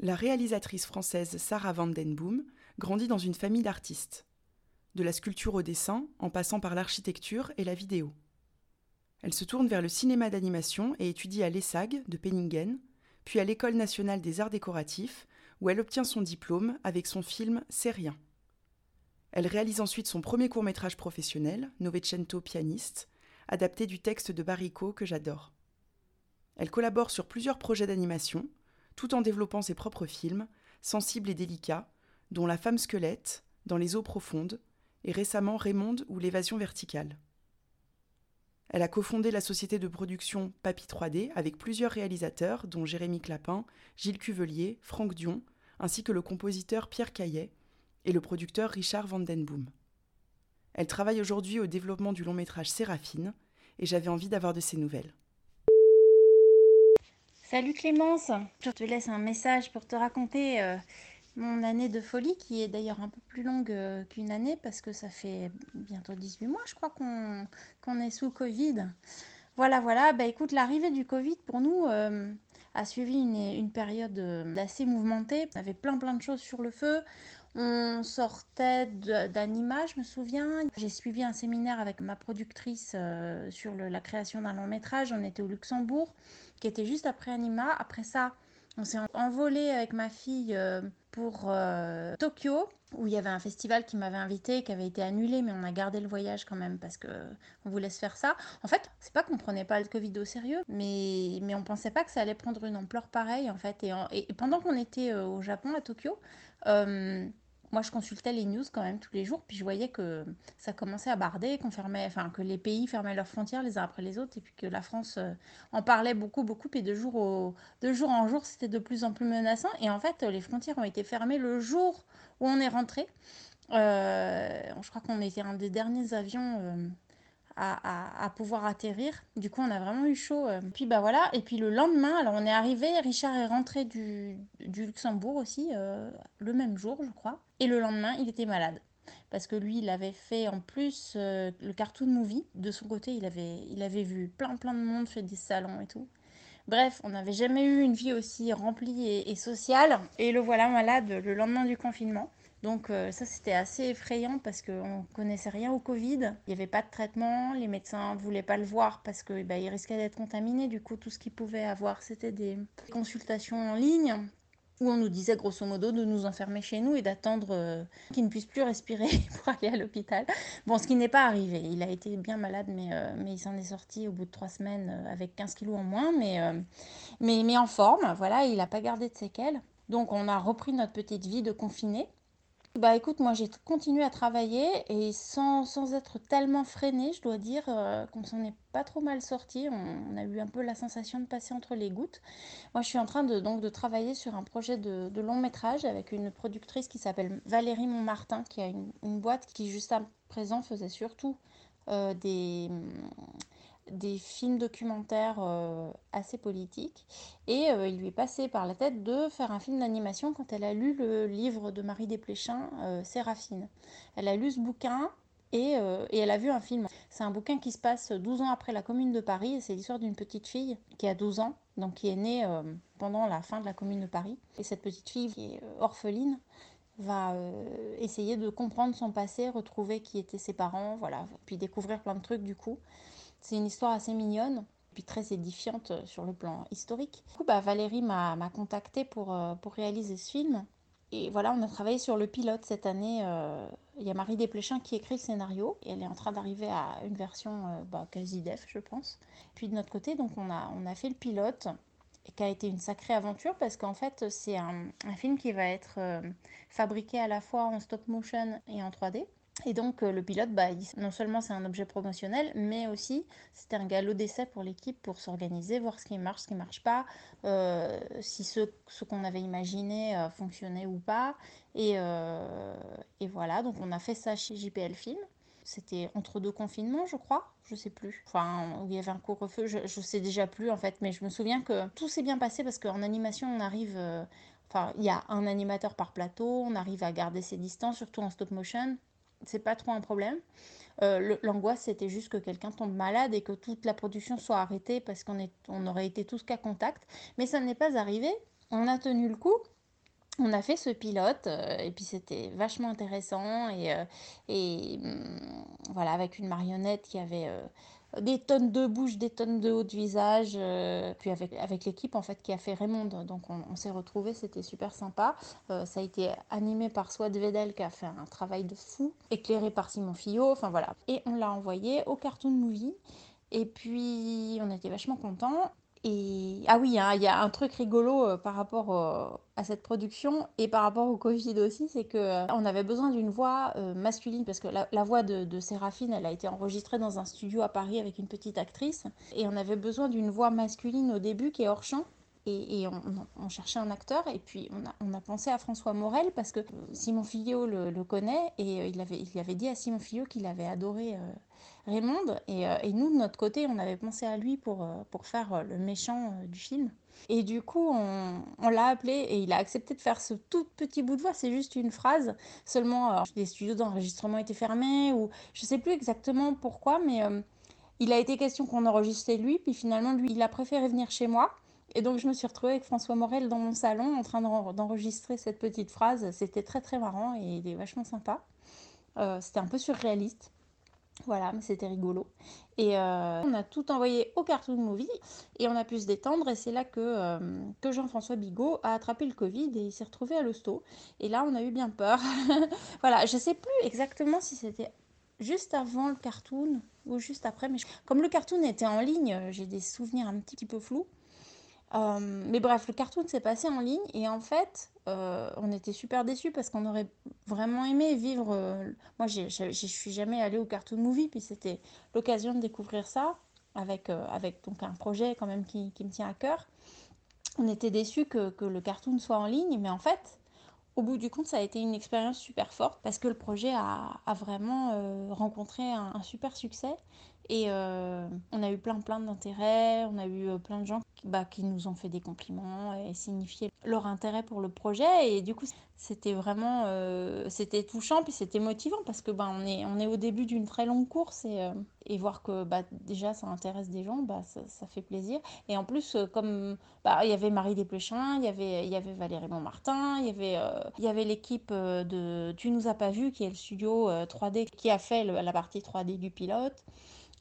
La réalisatrice française Sarah Vandenboom grandit dans une famille d'artistes, de la sculpture au dessin, en passant par l'architecture et la vidéo. Elle se tourne vers le cinéma d'animation et étudie à l'ESSAG de Penningen, puis à l'École nationale des arts décoratifs, où elle obtient son diplôme avec son film C'est rien. Elle réalise ensuite son premier court-métrage professionnel, Novecento pianiste, adapté du texte de Barrico que j'adore. Elle collabore sur plusieurs projets d'animation, tout en développant ses propres films, sensibles et délicats, dont La femme squelette, Dans les eaux profondes, et récemment Raymond ou L'évasion verticale. Elle a cofondé la société de production Papy 3D avec plusieurs réalisateurs, dont Jérémy Clapin, Gilles Cuvelier, Franck Dion, ainsi que le compositeur Pierre Caillet et le producteur Richard Vandenboom. Elle travaille aujourd'hui au développement du long métrage Séraphine, et j'avais envie d'avoir de ses nouvelles. Salut Clémence, je te laisse un message pour te raconter euh, mon année de folie, qui est d'ailleurs un peu plus longue euh, qu'une année, parce que ça fait bientôt 18 mois, je crois, qu'on est sous Covid. Voilà, voilà, bah écoute, l'arrivée du Covid pour nous euh, a suivi une, période assez mouvementée. On avait plein plein de choses sur le feu. On sortait d'Anima, je me souviens. J'ai suivi un séminaire avec ma productrice euh, sur la création d'un long métrage. On était au Luxembourg, qui était juste après Anima. Après ça, on s'est envolé avec ma fille euh, pour euh, Tokyo, où il y avait un festival qui m'avait invité, qui avait été annulé, mais on a gardé le voyage quand même parce que on voulait se faire ça. En fait, c'est pas qu'on prenait pas le Covid au sérieux, mais, mais on pensait pas que ça allait prendre une ampleur pareille en fait. Et pendant qu'on était au Japon, à Tokyo, moi, je consultais les news quand même tous les jours, puis je voyais que ça commençait à barder, qu'on fermait, enfin que les pays fermaient leurs frontières les uns après les autres, et puis que la France euh, en parlait beaucoup, beaucoup, et de jour, en jour, c'était de plus en plus menaçant. Et en fait, les frontières ont été fermées le jour où on est rentré. Euh, je crois qu'on était un des derniers avions. À, pouvoir atterrir. Du coup, on a vraiment eu chaud. Euh. Puis bah voilà. Et puis le lendemain, alors on est arrivé. Richard est rentré du, du Luxembourg aussi euh, le même jour, je crois. Et le lendemain, il était malade parce que lui, il avait fait en plus euh, le cartoon movie. De son côté, il avait, il avait vu plein plein de monde, fait des salons et tout. Bref, on n'avait jamais eu une vie aussi remplie et sociale. Et le voilà malade le lendemain du confinement. Donc euh, ça c'était assez effrayant parce qu'on connaissait rien au Covid, il n'y avait pas de traitement, les médecins ne voulaient pas le voir parce qu'il bah, risquait d'être contaminé, du coup tout ce qu'il pouvait avoir c'était des consultations en ligne où on nous disait grosso modo de nous enfermer chez nous et d'attendre euh, qu'il ne puisse plus respirer pour aller à l'hôpital. Bon, ce qui n'est pas arrivé. Il a été bien malade, mais, euh, mais il s'en est sorti au bout de trois semaines avec 15 kilos en moins, mais, mais, mais en forme. Voilà, il n'a pas gardé de séquelles. Donc on a repris notre petite vie de confiné. Bah écoute, moi j'ai continué à travailler et sans, être tellement freinée, je dois dire euh, qu'on s'en est pas trop mal sorti. On, a eu un peu la sensation de passer entre les gouttes. Moi je suis en train de, donc, de travailler sur un projet de, long métrage avec une productrice qui s'appelle Valérie Montmartin, qui a une, boîte qui juste à présent faisait surtout euh, des des films documentaires euh, assez politiques. Et euh, il lui est passé par la tête de faire un film d'animation quand elle a lu le livre de Marie Desplechin, euh, Séraphine. Elle a lu ce bouquin et, et elle a vu un film. C'est un bouquin qui se passe 12 ans après la Commune de Paris. C'est l'histoire d'une petite fille qui a 12 ans, donc qui est née pendant la fin de la Commune de Paris. Et cette petite fille qui est orpheline va essayer de comprendre son passé, retrouver qui étaient ses parents, voilà, puis découvrir plein de trucs du coup. C'est une histoire assez mignonne, puis très édifiante sur le plan historique. Du coup, bah, Valérie m'a contactée pour, euh, pour réaliser ce film. Et voilà, on a travaillé sur le pilote cette année. Euh, il y a Marie Desplechin qui écrit le scénario et elle est en train d'arriver à une version euh, bah, quasi def, je pense. Puis de notre côté, donc on a, on a fait le pilote qui a été une sacrée aventure parce qu'en fait, c'est un, film qui va être fabriqué à la fois en stop motion et en 3D. Et donc le pilote, bah, non seulement c'est un objet promotionnel, mais aussi c'était un galop d'essai pour l'équipe pour s'organiser, voir ce qui marche, ce qui ne marche pas, si ce, ce qu'on avait imaginé fonctionnait ou pas. Et, et, voilà, donc on a fait ça chez JPL Film. C'était entre deux confinements, je crois, je sais plus. Enfin, où il y avait un couvre-feu, je, je sais déjà plus en fait, mais je me souviens que tout s'est bien passé parce qu'en animation, on arrive. Enfin, il y a un animateur par plateau, on arrive à garder ses distances, surtout en stop motion c'est pas trop un problème. Euh, l'angoisse, c'était juste que quelqu'un tombe malade et que toute la production soit arrêtée parce qu'on on aurait été tous cas contact. Mais ça n'est pas arrivé. On a tenu le coup. On a fait ce pilote euh, et puis c'était vachement intéressant et, euh, hum, voilà avec une marionnette qui avait des tonnes de bouche, des tonnes de haut de visage. Euh, puis avec, l'équipe en fait qui a fait Raymond, donc on, s'est retrouvés, c'était super sympa. Euh, ça a été animé par Swad Vedel qui a fait un travail de fou, éclairé par Simon Fillot, enfin voilà. Et on l'a envoyé au Cartoon Movie. Et puis on était vachement contents. Et ah oui, hein, il y a un truc rigolo euh, par rapport à cette production et par rapport au Covid aussi, c'est que euh, on avait besoin d'une voix euh, masculine parce que la, voix de, de, Séraphine, elle a été enregistrée dans un studio à Paris avec une petite actrice et on avait besoin d'une voix masculine au début qui est hors champ. Et, on, cherchait un acteur et puis on a, on a, pensé à François Morel parce que Simon Filliot le, connaît et il, avait, il avait dit à Simon Filliot qu'il avait adoré Raymond. Et, euh, et, nous, de notre côté, on avait pensé à lui pour, euh, pour faire euh, le méchant du film. Et du coup, on, l'a appelé et il a accepté de faire ce tout petit bout de voix. C'est juste une phrase. Seulement, les studios d'enregistrement étaient fermés ou je sais plus exactement pourquoi, mais il a été question qu'on enregistrait lui. Puis finalement, lui, il a préféré venir chez moi. Et donc, je me suis retrouvée avec François Morel dans mon salon en train d'enregistrer cette petite phrase. C'était très, très marrant et il est vachement sympa. C'était un peu surréaliste. Voilà, mais c'était rigolo. Et euh, on a tout envoyé au Cartoon Movie et on a pu se détendre. Et c'est là que, euh, que Jean-François Bigot a attrapé le Covid et il s'est retrouvé à l'hosto. Et là, on a eu bien peur. voilà, je sais plus exactement si c'était juste avant le cartoon ou juste après. Mais comme le cartoon était en ligne, j'ai des souvenirs un petit peu flous. Euh, mais bref, le cartoon s'est passé en ligne et en fait, euh, on était super déçus parce qu'on aurait vraiment aimé vivre. Euh, moi, je suis jamais allée au cartoon movie, puis c'était l'occasion de découvrir ça avec, donc un projet quand même qui, me tient à cœur. On était déçus que, le cartoon soit en ligne, mais en fait, au bout du compte, ça a été une expérience super forte parce que le projet a, a vraiment rencontré un, super succès et on a eu plein plein d'intérêts, on a eu plein de gens bah, qui nous ont fait des compliments et signifié leur intérêt pour le projet. Et du coup, c'était vraiment euh, c'était touchant, puis c'était motivant parce que bah, on, est, on est au début d'une très longue course et, euh, et voir que bah, déjà ça intéresse des gens, bah, ça, fait plaisir. Et en plus, euh, comme bah, il y avait Marie Desplechin, il y avait, y avait Valérie Montmartin, il y avait, il y avait l'équipe de Tu nous as pas vu, qui est le studio 3D qui a fait la partie 3D du pilote.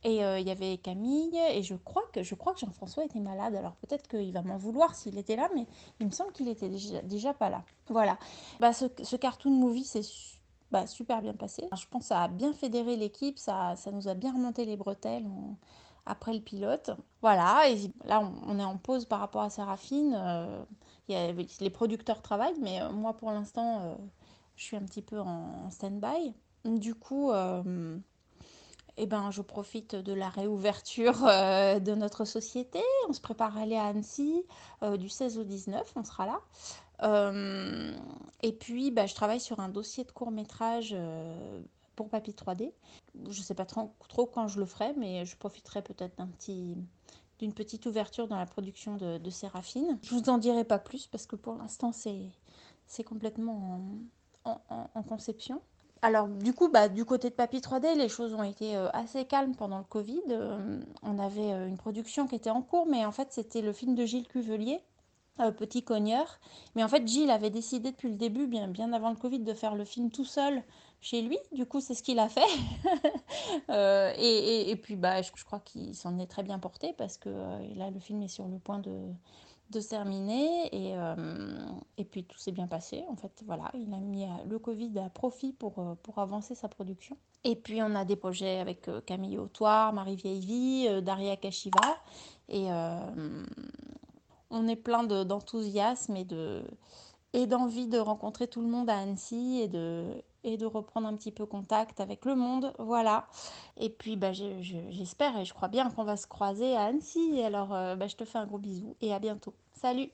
Et euh, il y avait Camille, et je crois que, je que Jean-François était malade. Alors peut-être qu'il va m'en vouloir s'il était là, mais il me semble qu'il était déjà, déjà, pas là. Voilà. Bah, ce, cartoon movie, c'est bah, super bien passé. Je pense que ça a bien fédéré l'équipe, ça, ça nous a bien remonté les bretelles après le pilote. Voilà, et là on, est en pause par rapport à Séraphine. Euh, les producteurs travaillent, mais euh, moi pour l'instant, je suis un petit peu en stand-by. Du coup eh ben, je profite de la réouverture euh, de notre société. On se prépare à aller à Annecy euh, du 16 au 19, on sera là. Euh, et puis, bah, je travaille sur un dossier de court métrage pour Papy 3D. Je ne sais pas trop, quand je le ferai, mais je profiterai peut-être d'un petit d'une petite ouverture dans la production de, Séraphine. Je vous en dirai pas plus parce que pour l'instant c'est complètement en, en, en conception alors du coup, bah, du côté de Papy 3D, les choses ont été euh, assez calmes pendant le Covid. Euh, on avait euh, une production qui était en cours, mais en fait c'était le film de Gilles Cuvelier, Petit Cogneur. Mais en fait Gilles avait décidé depuis le début, bien, bien avant le Covid, de faire le film tout seul chez lui. Du coup, c'est ce qu'il a fait. et, puis, bah, je crois qu'il s'en est très bien porté parce que là, le film est sur le point de de terminer et, euh, et puis tout s'est bien passé. En fait voilà il a mis le Covid à profit pour, euh, pour avancer sa production. Et puis on a des projets avec euh, Camille Autoire, Marie Vieillevie, Daria Kashiva. Et on est plein d'enthousiasme et de et d'envie de rencontrer tout le monde à Annecy et de, et de reprendre un petit peu contact avec le monde. Voilà. Et puis bah, j'espère et je crois bien qu'on va se croiser à Annecy. Alors bah, je te fais un gros bisou et à bientôt. Salut